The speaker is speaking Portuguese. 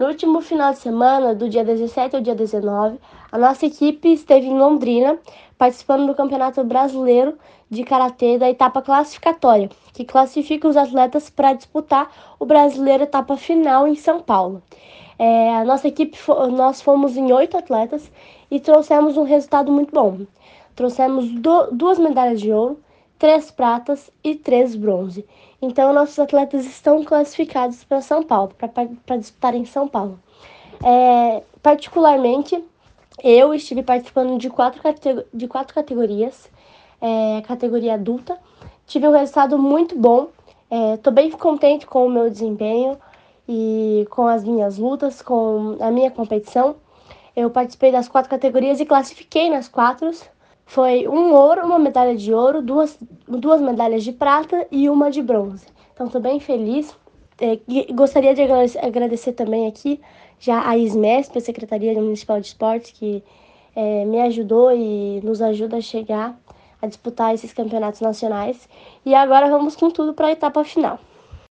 No último final de semana, do dia 17 ao dia 19, a nossa equipe esteve em Londrina, participando do Campeonato Brasileiro de Karatê da etapa classificatória, que classifica os atletas para disputar o Brasileiro etapa final em São Paulo. É, a nossa equipe, nós fomos em oito atletas e trouxemos um resultado muito bom. Trouxemos do, duas medalhas de ouro, três pratas e três bronze. Então, nossos atletas estão classificados para São Paulo, para disputar em São Paulo. É, particularmente, eu estive participando de quatro, de quatro categorias, é, categoria adulta. Tive um resultado muito bom. Estou é, bem contente com o meu desempenho e com as minhas lutas, com a minha competição. Eu participei das quatro categorias e classifiquei nas quatro. Foi um ouro, uma medalha de ouro, duas, duas medalhas de prata e uma de bronze. Então estou bem feliz. É, gostaria de agradecer também aqui já a ISMESP, a Secretaria Municipal de Esportes, que é, me ajudou e nos ajuda a chegar a disputar esses campeonatos nacionais. E agora vamos com tudo para a etapa final.